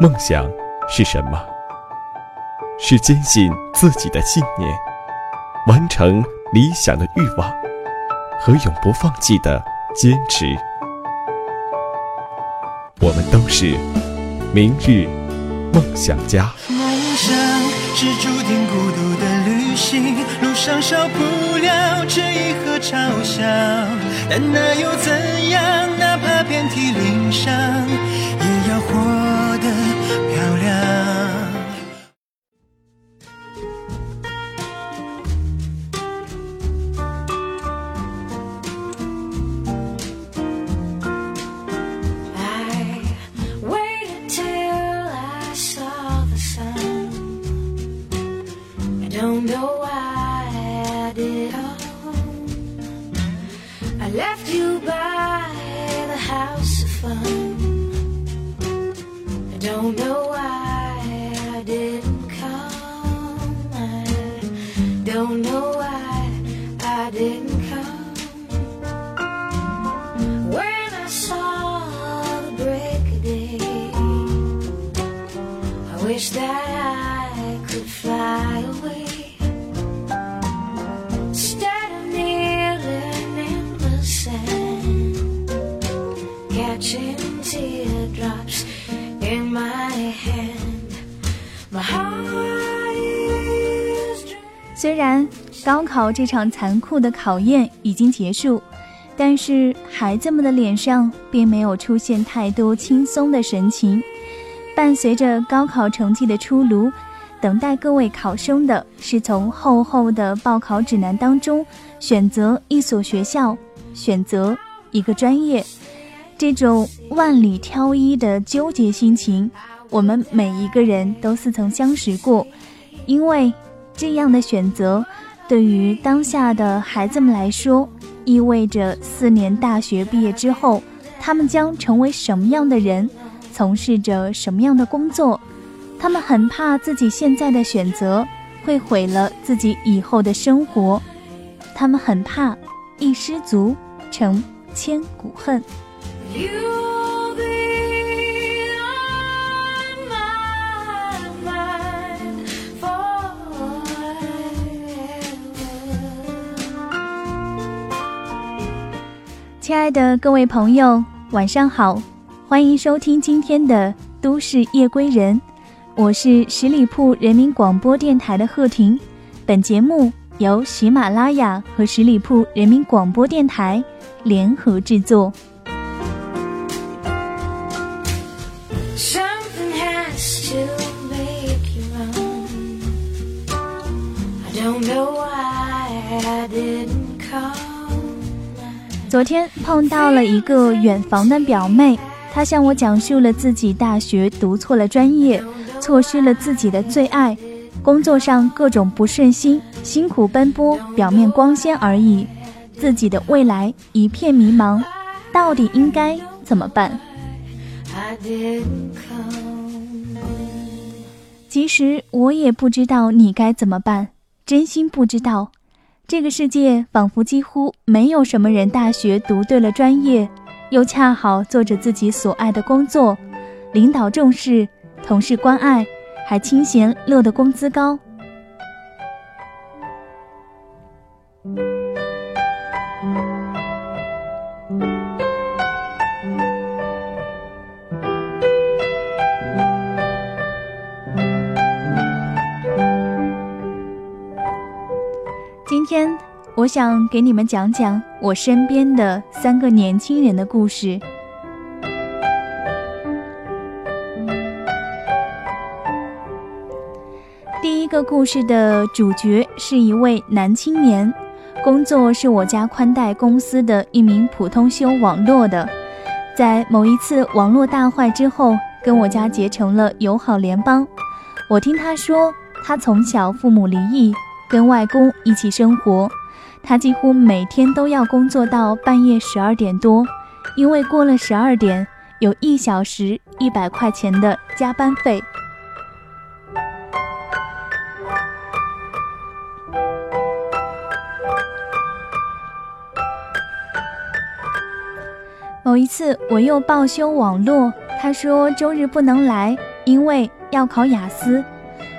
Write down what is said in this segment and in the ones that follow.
梦想是什么？是坚信自己的信念，完成理想的欲望和永不放弃的坚持。我们都是明日梦想家。梦想是注定孤独的旅行，路上少不了质疑和嘲笑，但那又怎样？哪怕遍体鳞伤，也要活。的 don't know why I didn't come. I don't know why I didn't come. When I saw the break of day, I wish that I could fly away. Instead of kneeling in the sand, catching tears. 虽然高考这场残酷的考验已经结束，但是孩子们的脸上并没有出现太多轻松的神情。伴随着高考成绩的出炉，等待各位考生的是从厚厚的报考指南当中选择一所学校，选择一个专业。这种万里挑一的纠结心情，我们每一个人都似曾相识过，因为。这样的选择，对于当下的孩子们来说，意味着四年大学毕业之后，他们将成为什么样的人，从事着什么样的工作。他们很怕自己现在的选择会毁了自己以后的生活，他们很怕一失足成千古恨。亲爱的各位朋友，晚上好，欢迎收听今天的《都市夜归人》，我是十里铺人民广播电台的贺婷。本节目由喜马拉雅和十里铺人民广播电台联合制作。昨天碰到了一个远房的表妹，她向我讲述了自己大学读错了专业，错失了自己的最爱，工作上各种不顺心，辛苦奔波，表面光鲜而已，自己的未来一片迷茫，到底应该怎么办？其实我也不知道你该怎么办，真心不知道。这个世界仿佛几乎没有什么人大学读对了专业，又恰好做着自己所爱的工作，领导重视，同事关爱，还清闲乐得工资高。天，我想给你们讲讲我身边的三个年轻人的故事。第一个故事的主角是一位男青年，工作是我家宽带公司的一名普通修网络的，在某一次网络大坏之后，跟我家结成了友好联邦。我听他说，他从小父母离异，跟外公一起生活，他几乎每天都要工作到半夜十二点多，因为过了十二点，有一小时一百块钱的加班费。某一次，我又报修网络，他说周日不能来，因为要考雅思。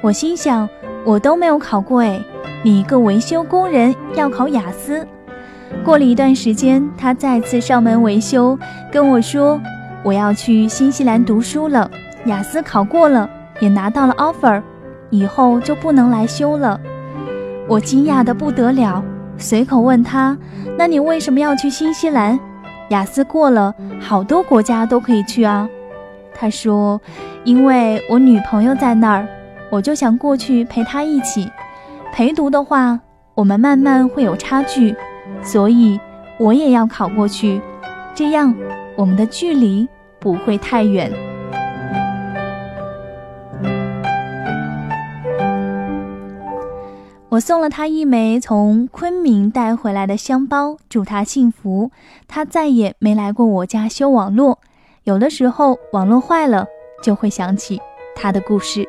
我心想，我都没有考过哎，一个维修工人要考雅思？过了一段时间，他再次上门维修，跟我说我要去新西兰读书了，雅思考过了，也拿到了 offer，以后就不能来修了。我惊讶的不得了，随口问他：那你为什么要去新西兰？雅思过了，好多国家都可以去啊。他说：“因为我女朋友在那儿，我就想过去陪她一起。陪读的话，我们慢慢会有差距，所以我也要考过去，这样我们的距离不会太远。”我送了他一枚从昆明带回来的香包，祝他幸福。他再也没来过我家修网络。有的时候网络坏了，就会想起他的故事。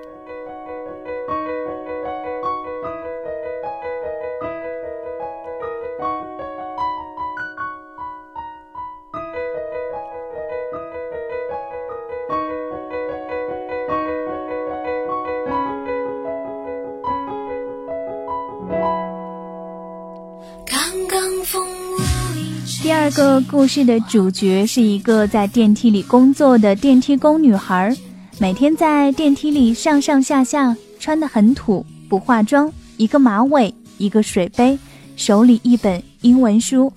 个故事的主角是一个在电梯里工作的电梯工女孩，每天在电梯里上上下下，穿得很土，不化妆，一个马尾，一个水杯，手里一本英文书。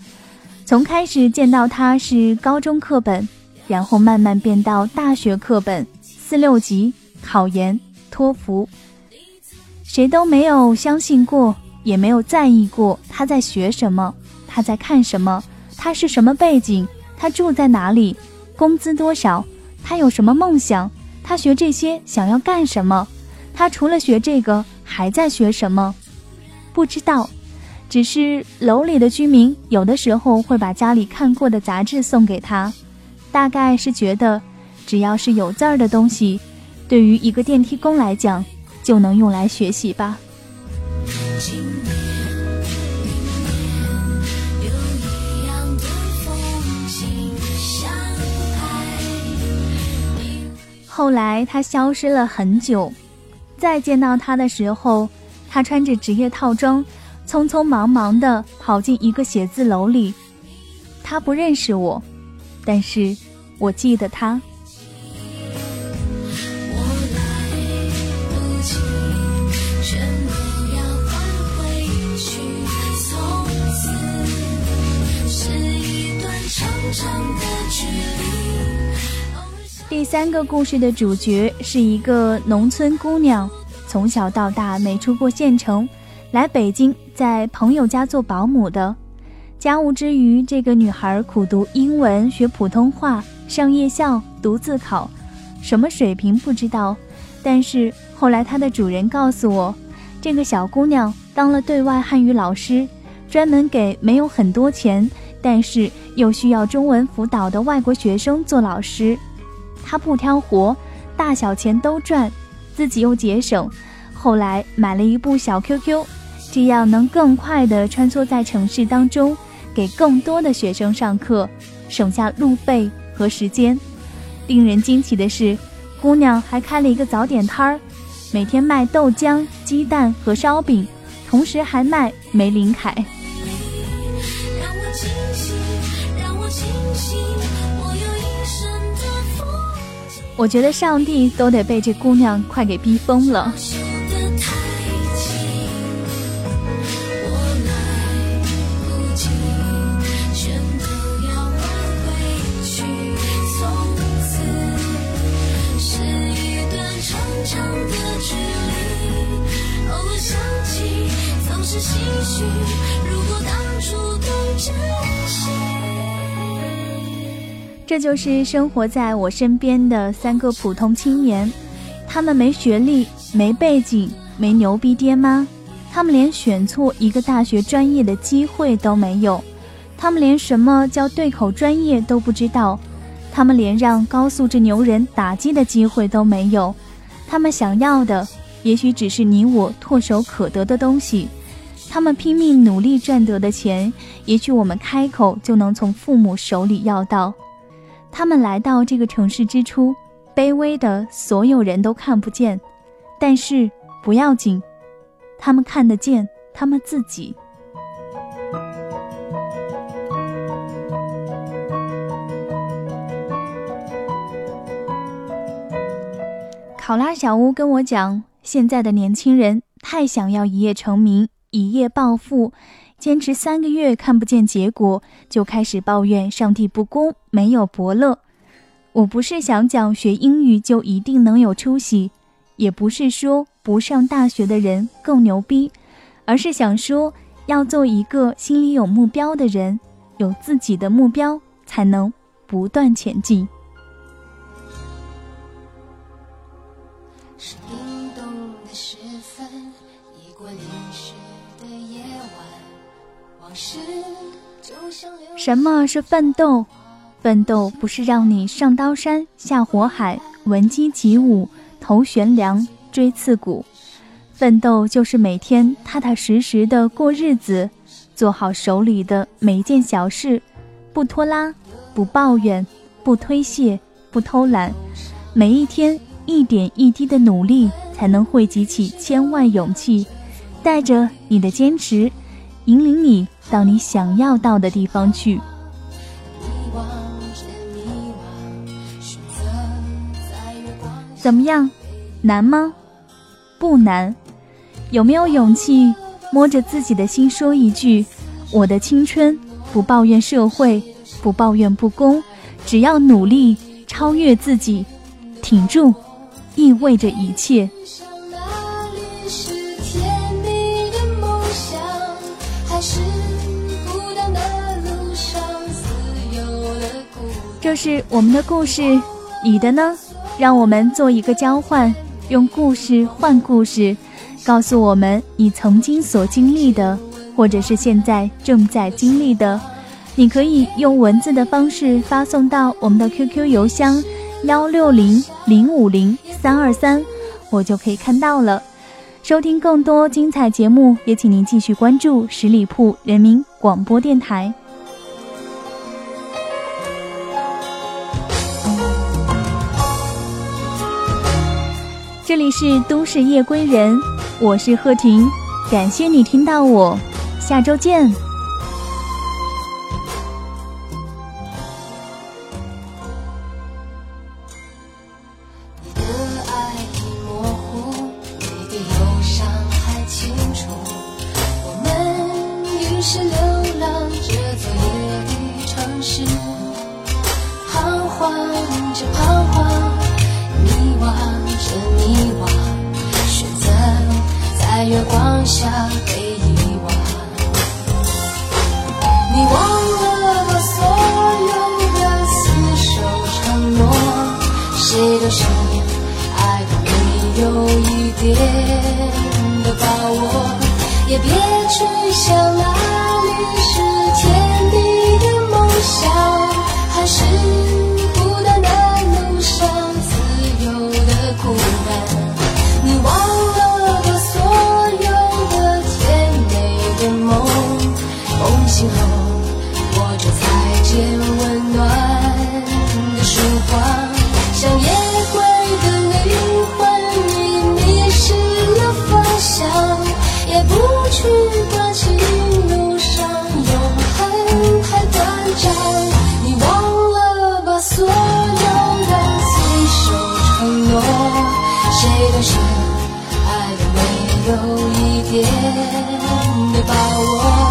从开始见到她是高中课本，然后慢慢变到大学课本，四六级考研、托福，谁都没有相信过，也没有在意过她在学什么，她在看什么。他是什么背景？他住在哪里？工资多少？他有什么梦想？他学这些想要干什么？他除了学这个还在学什么？不知道。只是楼里的居民有的时候会把家里看过的杂志送给他，大概是觉得只要是有字儿的东西，对于一个电梯工来讲就能用来学习吧。后来他消失了很久，再见到他的时候，他穿着职业套装，匆匆忙忙地跑进一个写字楼里。他不认识我，但是我记得他。三个故事的主角是一个农村姑娘，从小到大没出过县城，来北京在朋友家做保姆的。家务之余，这个女孩苦读英文，学普通话，上夜校，读自考，什么水平不知道。但是后来她的主人告诉我，这个小姑娘当了对外汉语老师，专门给没有很多钱，但是又需要中文辅导的外国学生做老师。他不挑活，大小钱都赚，自己又节省。后来买了一部小 QQ，这样能更快地穿梭在城市当中，给更多的学生上课，省下路费和时间。令人惊奇的是，姑娘还开了一个早点摊儿，每天卖豆浆、鸡蛋和烧饼，同时还卖玫琳凯。我觉得上帝都得被这姑娘快给逼疯了。这就是生活在我身边的三个普通青年，他们没学历、没背景、没牛逼爹妈，他们连选错一个大学专业的机会都没有，他们连什么叫对口专业都不知道，他们连让高素质牛人打击的机会都没有，他们想要的也许只是你我唾手可得的东西，他们拼命努力赚得的钱，也许我们开口就能从父母手里要到。他们来到这个城市之初，卑微的所有人都看不见，但是不要紧，他们看得见他们自己。考拉小屋跟我讲，现在的年轻人太想要一夜成名，一夜暴富。坚持三个月看不见结果，就开始抱怨上帝不公，没有伯乐。我不是想讲学英语就一定能有出息，也不是说不上大学的人更牛逼，而是想说要做一个心里有目标的人，有自己的目标，才能不断前进。什么是奋斗？奋斗不是让你上刀山下火海，闻鸡起舞，头悬梁，锥刺股。奋斗就是每天踏踏实实的过日子，做好手里的每一件小事，不拖拉，不抱怨，不推卸，不偷懒。每一天一点一滴的努力，才能汇集起千万勇气，带着你的坚持，引领你。到你想要到的地方去。怎么样？难吗？不难。有没有勇气摸着自己的心说一句：“我的青春不抱怨社会，不抱怨不公，只要努力超越自己，挺住，意味着一切。”这是我们的故事，你的呢？让我们做一个交换，用故事换故事，告诉我们你曾经所经历的，或者是现在正在经历的。你可以用文字的方式发送到我们的 QQ 邮箱幺六零零五零三二三，我就可以看到了。收听更多精彩节目，也请您继续关注十里铺人民广播电台。是都市夜归人，我是贺婷，感谢你听到我，下周见。放下被遗忘。你忘了吧，所有的厮守承诺，谁都想爱。的没有一点的把握，也别去想哪里是甜蜜的梦想。还是。今后，我只采见温暖的曙光，像夜归的灵魂，你迷失了方向，也不去关心路上永恒太短暂。你忘了吧，所有的随手承诺，谁的爱没有一点的把握？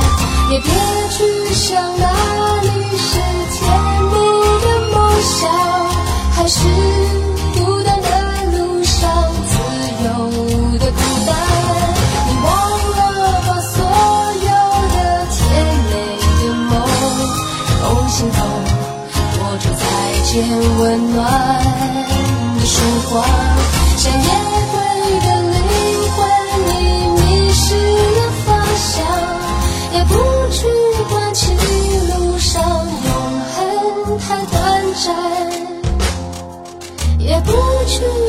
也别去想哪里是甜蜜的梦想，还是孤单的路上自由的孤单。你忘了吧，所有的甜美。的梦，从心痛，握住再见温暖的曙光，想念。不